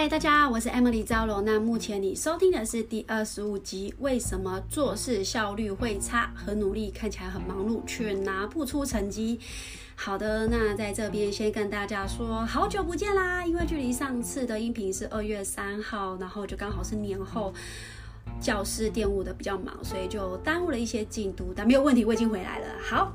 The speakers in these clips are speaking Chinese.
嗨，大家，我是 Emily 赵罗。那目前你收听的是第二十五集，为什么做事效率会差？很努力，看起来很忙碌，却拿不出成绩。好的，那在这边先跟大家说，好久不见啦！因为距离上次的音频是二月三号，然后就刚好是年后，教室电务的比较忙，所以就耽误了一些进度。但没有问题，我已经回来了。好。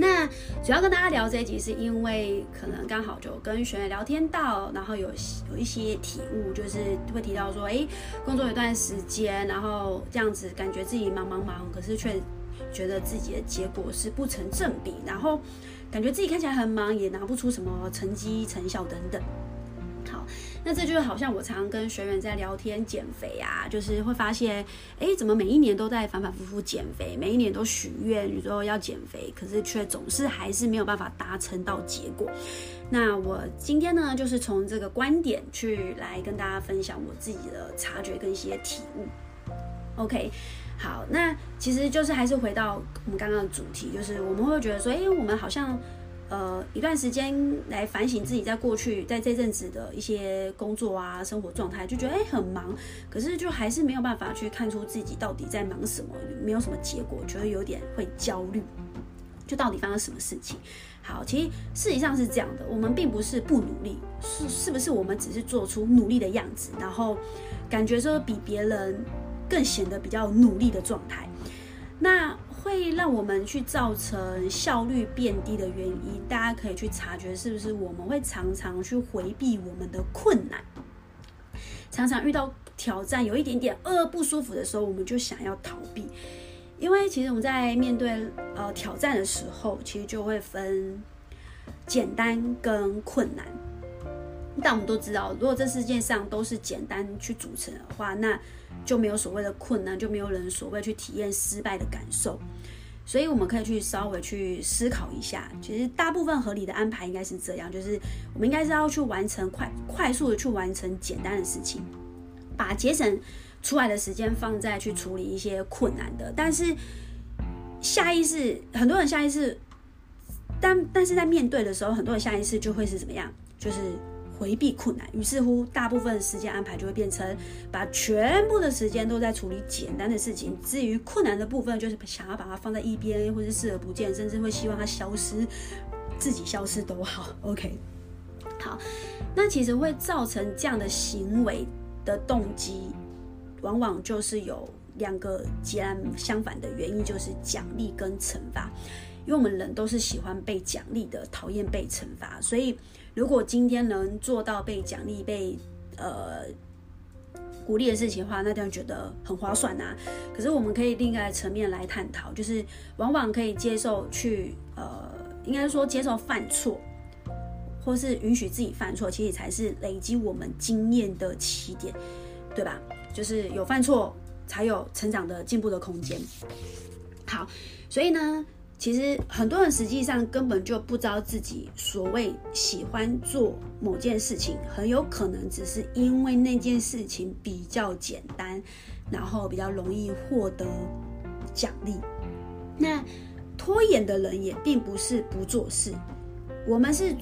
那主要跟大家聊这一集，是因为可能刚好就跟学员聊天到，然后有有一些体悟，就是会提到说，哎，工作一段时间，然后这样子感觉自己忙忙忙，可是却觉得自己的结果是不成正比，然后感觉自己看起来很忙，也拿不出什么成绩成效等等。那这就是好像我常常跟学员在聊天减肥啊，就是会发现，哎，怎么每一年都在反反复复减肥，每一年都许愿，你说要减肥，可是却总是还是没有办法达成到结果。那我今天呢，就是从这个观点去来跟大家分享我自己的察觉跟一些体悟。OK，好，那其实就是还是回到我们刚刚的主题，就是我们会觉得说，哎，我们好像。呃，一段时间来反省自己在过去在这阵子的一些工作啊、生活状态，就觉得哎很忙，可是就还是没有办法去看出自己到底在忙什么，没有什么结果，觉得有点会焦虑，就到底发生什么事情？好，其实事实上是这样的，我们并不是不努力，是是不是我们只是做出努力的样子，然后感觉说比别人更显得比较努力的状态，那。会让我们去造成效率变低的原因，大家可以去察觉，是不是我们会常常去回避我们的困难，常常遇到挑战，有一点点呃不舒服的时候，我们就想要逃避。因为其实我们在面对呃挑战的时候，其实就会分简单跟困难。但我们都知道，如果这世界上都是简单去组成的话，那就没有所谓的困难，就没有人所谓去体验失败的感受，所以我们可以去稍微去思考一下。其实大部分合理的安排应该是这样，就是我们应该是要去完成快快速的去完成简单的事情，把节省出来的时间放在去处理一些困难的。但是下意识，很多人下意识，但但是在面对的时候，很多人下意识就会是怎么样？就是。回避困难，于是乎，大部分时间安排就会变成把全部的时间都在处理简单的事情。至于困难的部分，就是想要把它放在一边，或是视而不见，甚至会希望它消失，自己消失都好。OK，好，那其实会造成这样的行为的动机，往往就是有两个截然相反的原因，就是奖励跟惩罚。因为我们人都是喜欢被奖励的，讨厌被惩罚，所以。如果今天能做到被奖励、被呃鼓励的事情的话，那这样觉得很划算呐、啊。可是我们可以另一个层面来探讨，就是往往可以接受去呃，应该说接受犯错，或是允许自己犯错，其实才是累积我们经验的起点，对吧？就是有犯错，才有成长的进步的空间。好，所以呢。其实很多人实际上根本就不知道自己所谓喜欢做某件事情，很有可能只是因为那件事情比较简单，然后比较容易获得奖励。那拖延的人也并不是不做事，我们是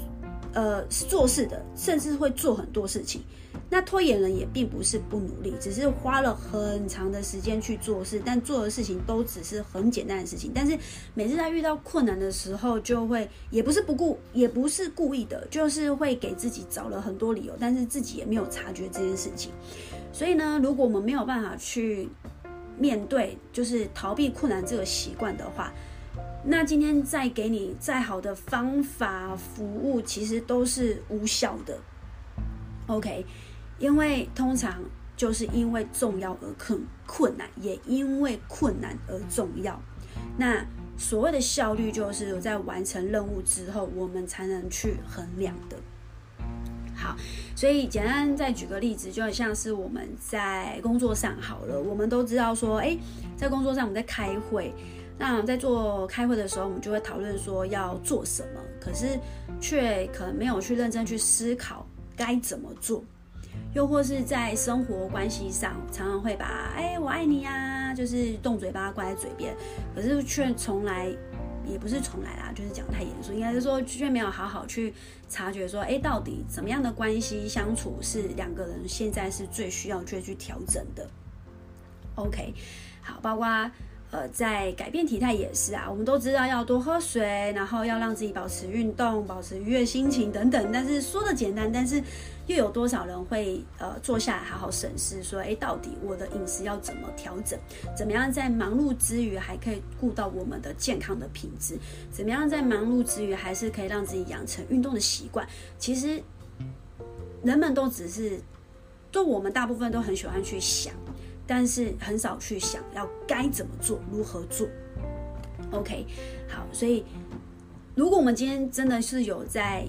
呃做事的，甚至会做很多事情。那拖延人也并不是不努力，只是花了很长的时间去做事，但做的事情都只是很简单的事情。但是每次他遇到困难的时候，就会也不是不顾，也不是故意的，就是会给自己找了很多理由，但是自己也没有察觉这件事情。所以呢，如果我们没有办法去面对，就是逃避困难这个习惯的话，那今天再给你再好的方法服务，其实都是无效的。OK。因为通常就是因为重要而困困难，也因为困难而重要。那所谓的效率，就是在完成任务之后，我们才能去衡量的。好，所以简单再举个例子，就像是我们在工作上好了，我们都知道说，诶，在工作上我们在开会，那在做开会的时候，我们就会讨论说要做什么，可是却可能没有去认真去思考该怎么做。又或是在生活关系上，常常会把“哎，我爱你呀”就是动嘴巴挂在嘴边，可是却从来也不是从来啦，就是讲太严肃，应该是说却没有好好去察觉说，哎，到底怎么样的关系相处是两个人现在是最需要去去调整的。OK，好，包括。呃，在改变体态也是啊，我们都知道要多喝水，然后要让自己保持运动、保持愉悦心情等等。但是说的简单，但是又有多少人会呃坐下来好好审视，说，哎，到底我的饮食要怎么调整？怎么样在忙碌之余还可以顾到我们的健康的品质？怎么样在忙碌之余还是可以让自己养成运动的习惯？其实人们都只是，就我们大部分都很喜欢去想。但是很少去想要该怎么做，如何做。OK，好，所以如果我们今天真的是有在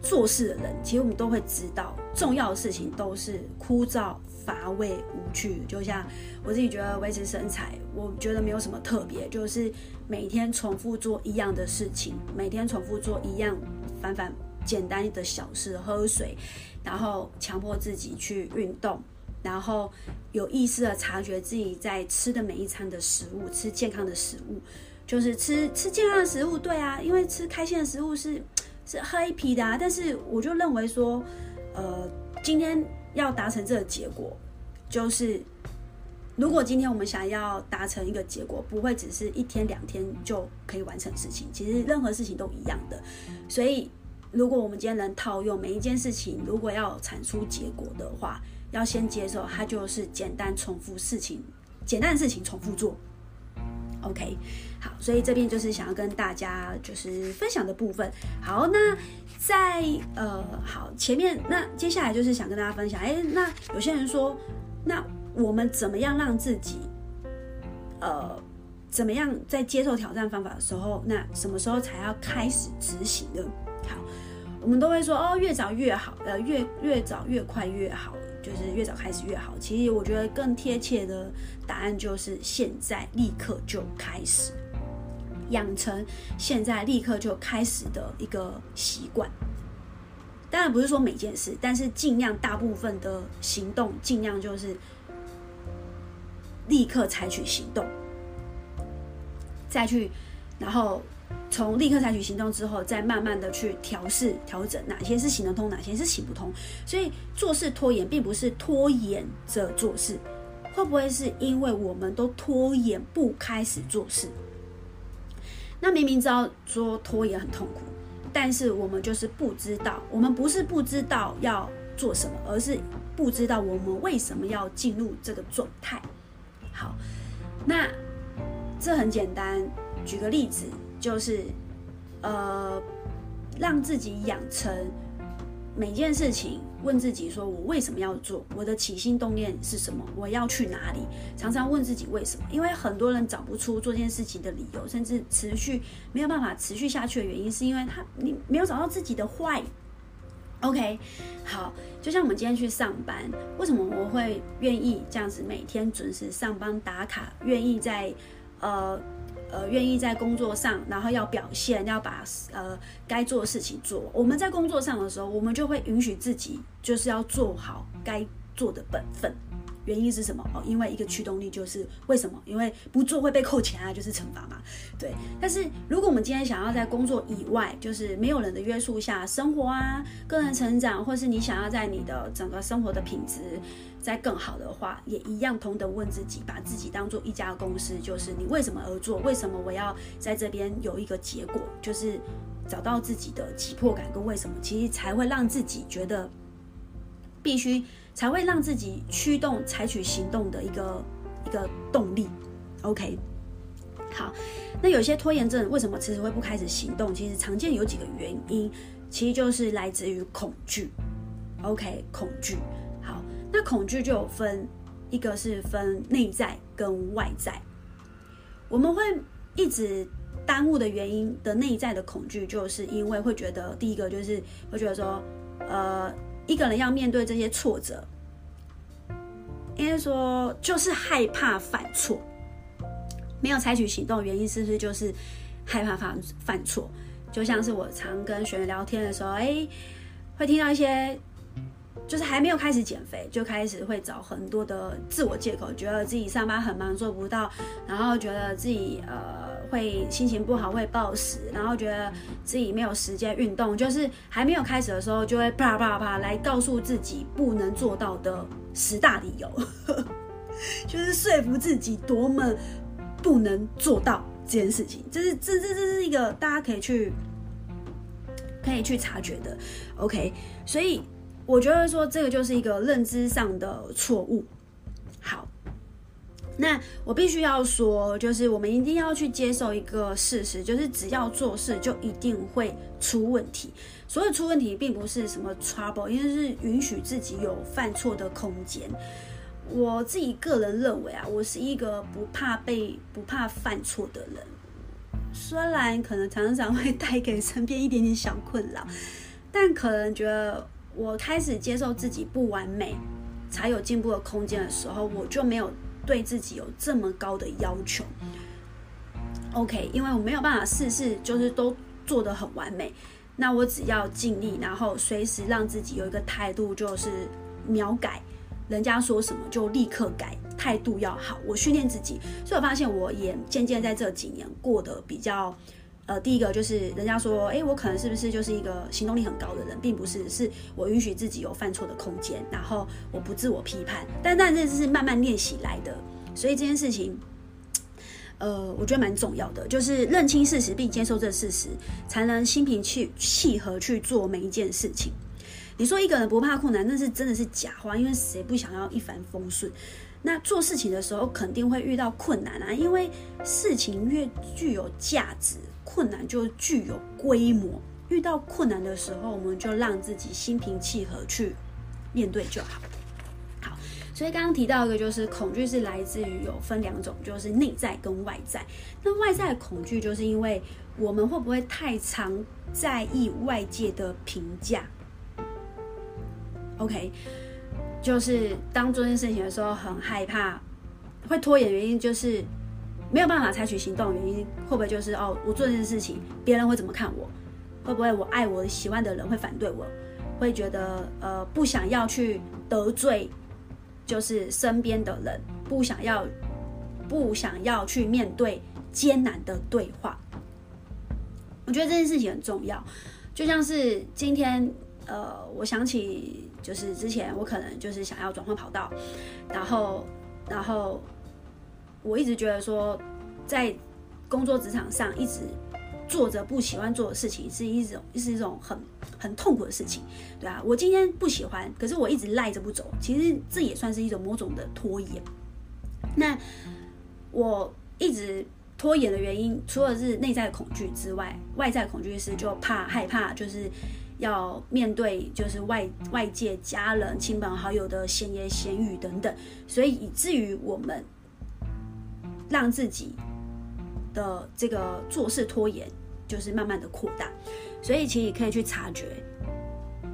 做事的人，其实我们都会知道，重要的事情都是枯燥乏味无趣。就像我自己觉得维持身材，我觉得没有什么特别，就是每天重复做一样的事情，每天重复做一样反反简单的小事，喝水，然后强迫自己去运动。然后有意识的察觉自己在吃的每一餐的食物，吃健康的食物，就是吃吃健康的食物。对啊，因为吃开心的食物是 是 happy 的啊。但是我就认为说，呃，今天要达成这个结果，就是如果今天我们想要达成一个结果，不会只是一天两天就可以完成事情。其实任何事情都一样的，所以如果我们今天能套用每一件事情，如果要产出结果的话。要先接受，它就是简单重复事情，简单的事情重复做。OK，好，所以这边就是想要跟大家就是分享的部分。好，那在呃，好前面，那接下来就是想跟大家分享。哎，那有些人说，那我们怎么样让自己，呃，怎么样在接受挑战方法的时候，那什么时候才要开始执行呢？好，我们都会说哦，越早越好，呃，越越早越快越好。就是越早开始越好。其实我觉得更贴切的答案就是现在立刻就开始养成，现在立刻就开始的一个习惯。当然不是说每件事，但是尽量大部分的行动，尽量就是立刻采取行动，再去，然后。从立刻采取行动之后，再慢慢的去调试、调整，哪些是行得通，哪些是行不通。所以做事拖延，并不是拖延着做事，会不会是因为我们都拖延不开始做事？那明明知道说拖延很痛苦，但是我们就是不知道，我们不是不知道要做什么，而是不知道我们为什么要进入这个状态。好，那这很简单，举个例子。就是，呃，让自己养成每件事情问自己：说我为什么要做？我的起心动念是什么？我要去哪里？常常问自己为什么？因为很多人找不出做这件事情的理由，甚至持续没有办法持续下去的原因，是因为他你没有找到自己的坏。OK，好，就像我们今天去上班，为什么我会愿意这样子每天准时上班打卡？愿意在呃。呃，愿意在工作上，然后要表现，要把呃该做的事情做。我们在工作上的时候，我们就会允许自己，就是要做好该做的本分。原因是什么？哦，因为一个驱动力就是为什么？因为不做会被扣钱啊，就是惩罚嘛。对。但是如果我们今天想要在工作以外，就是没有人的约束下生活啊，个人成长，或是你想要在你的整个生活的品质再更好的话，也一样同等问自己，把自己当做一家公司，就是你为什么而做？为什么我要在这边有一个结果？就是找到自己的急迫感跟为什么，其实才会让自己觉得必须。才会让自己驱动采取行动的一个一个动力。OK，好，那有些拖延症为什么迟迟会不开始行动？其实常见有几个原因，其实就是来自于恐惧。OK，恐惧。好，那恐惧就有分，一个是分内在跟外在。我们会一直耽误的原因的内在的恐惧，就是因为会觉得第一个就是会觉得说，呃。一个人要面对这些挫折，应该说就是害怕犯错，没有采取行动，原因是不是就是害怕犯犯错？就像是我常跟学员聊天的时候，哎，会听到一些，就是还没有开始减肥，就开始会找很多的自我借口，觉得自己上班很忙做不到，然后觉得自己呃会心情不好，会暴食，然后觉得自己没有时间运动，就是还没有开始的时候，就会啪啪啪来告诉自己不能做到的十大理由，就是说服自己多么不能做到这件事情。这是这这这是一个大家可以去可以去察觉的。OK，所以我觉得说这个就是一个认知上的错误。那我必须要说，就是我们一定要去接受一个事实，就是只要做事就一定会出问题。所以出问题并不是什么 trouble，因为是允许自己有犯错的空间。我自己个人认为啊，我是一个不怕被、不怕犯错的人。虽然可能常常会带给身边一点点小困扰，但可能觉得我开始接受自己不完美，才有进步的空间的时候，我就没有。对自己有这么高的要求，OK，因为我没有办法事事就是都做得很完美，那我只要尽力，然后随时让自己有一个态度，就是秒改，人家说什么就立刻改，态度要好。我训练自己，所以我发现我也渐渐在这几年过得比较。呃，第一个就是人家说，哎，我可能是不是就是一个行动力很高的人，并不是，是我允许自己有犯错的空间，然后我不自我批判，但但这是慢慢练习来的，所以这件事情，呃，我觉得蛮重要的，就是认清事实并接受这事实，才能心平气气和去做每一件事情。你说一个人不怕困难，那是真的是假话，因为谁不想要一帆风顺？那做事情的时候肯定会遇到困难啊，因为事情越具有价值。困难就具有规模，遇到困难的时候，我们就让自己心平气和去面对就好。所以刚刚提到一个，就是恐惧是来自于有分两种，就是内在跟外在。那外在恐惧，就是因为我们会不会太常在意外界的评价？OK，就是当做这件事情的时候，很害怕，会拖延原因就是。没有办法采取行动原因，会不会就是哦，我做这件事情，别人会怎么看我？会不会我爱我喜欢的人会反对我？会觉得呃不想要去得罪，就是身边的人，不想要不想要去面对艰难的对话。我觉得这件事情很重要，就像是今天呃，我想起就是之前我可能就是想要转换跑道，然后然后。我一直觉得说，在工作职场上一直做着不喜欢做的事情，是一种是一种很很痛苦的事情，对啊，我今天不喜欢，可是我一直赖着不走，其实这也算是一种某种的拖延。那我一直拖延的原因，除了是内在恐惧之外，外在恐惧是就怕害怕，就是要面对就是外外界家人、亲朋好友的闲言闲语等等，所以以至于我们。让自己的这个做事拖延，就是慢慢的扩大，所以其实可以去察觉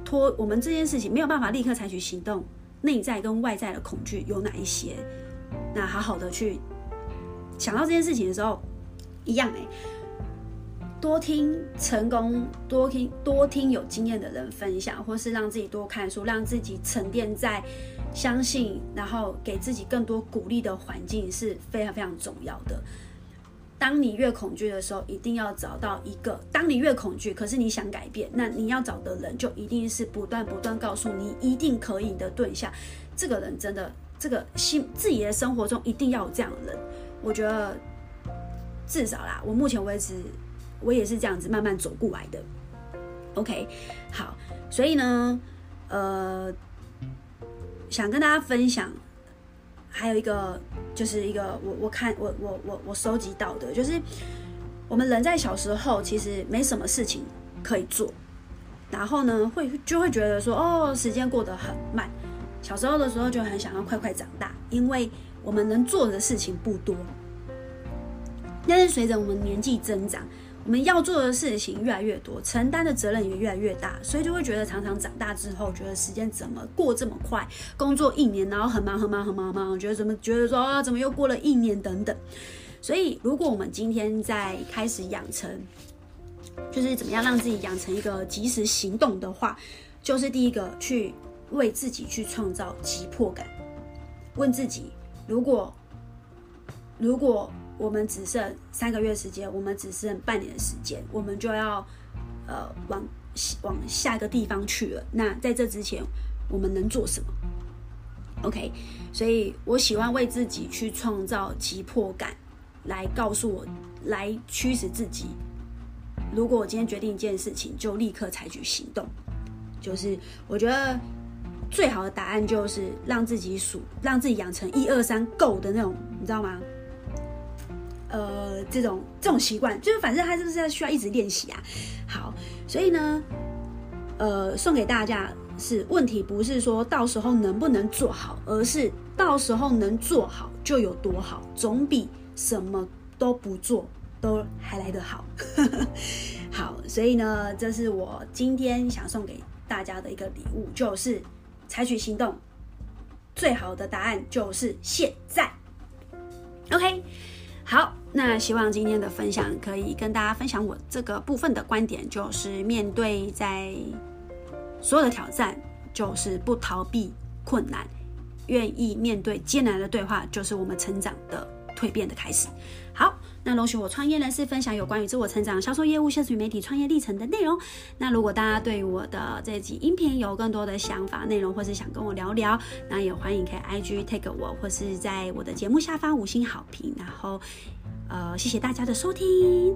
拖我们这件事情没有办法立刻采取行动，内在跟外在的恐惧有哪一些？那好好的去想到这件事情的时候，一样欸，多听成功，多听多听有经验的人分享，或是让自己多看书，让自己沉淀在。相信，然后给自己更多鼓励的环境是非常非常重要的。当你越恐惧的时候，一定要找到一个。当你越恐惧，可是你想改变，那你要找的人就一定是不断不断告诉你一定可以的对象。这个人真的，这个心自己的生活中一定要有这样的人。我觉得至少啦，我目前为止我也是这样子慢慢走过来的。OK，好，所以呢，呃。想跟大家分享，还有一个就是一个我我看我我我我收集到的，就是我们人在小时候其实没什么事情可以做，然后呢会就会觉得说哦，时间过得很慢，小时候的时候就很想要快快长大，因为我们能做的事情不多，但是随着我们年纪增长。我们要做的事情越来越多，承担的责任也越来越大，所以就会觉得常常长大之后，觉得时间怎么过这么快？工作一年，然后很忙很忙很忙很忙，觉得怎么觉得说啊，怎么又过了一年等等。所以，如果我们今天在开始养成，就是怎么样让自己养成一个及时行动的话，就是第一个去为自己去创造急迫感，问自己：如果如果我们只剩三个月时间，我们只剩半年的时间，我们就要呃往往下一个地方去了。那在这之前，我们能做什么？OK，所以我喜欢为自己去创造急迫感，来告诉我，来驱使自己。如果我今天决定一件事情，就立刻采取行动。就是我觉得最好的答案就是让自己数，让自己养成一二三 go 的那种，你知道吗？呃，这种这种习惯，就是反正他是不是要需要一直练习啊？好，所以呢，呃，送给大家是问题不是说到时候能不能做好，而是到时候能做好就有多好，总比什么都不做都还来得好。好，所以呢，这是我今天想送给大家的一个礼物，就是采取行动。最好的答案就是现在。OK，好，那希望今天的分享可以跟大家分享我这个部分的观点，就是面对在所有的挑战，就是不逃避困难，愿意面对艰难的对话，就是我们成长的蜕变的开始。好。那容许我创业呢，是分享有关于自我成长、销售业务、社群媒体创业历程的内容。那如果大家对我的这集音频有更多的想法、内容，或是想跟我聊聊，那也欢迎可以 IG take 我，或是在我的节目下方五星好评。然后，呃，谢谢大家的收听。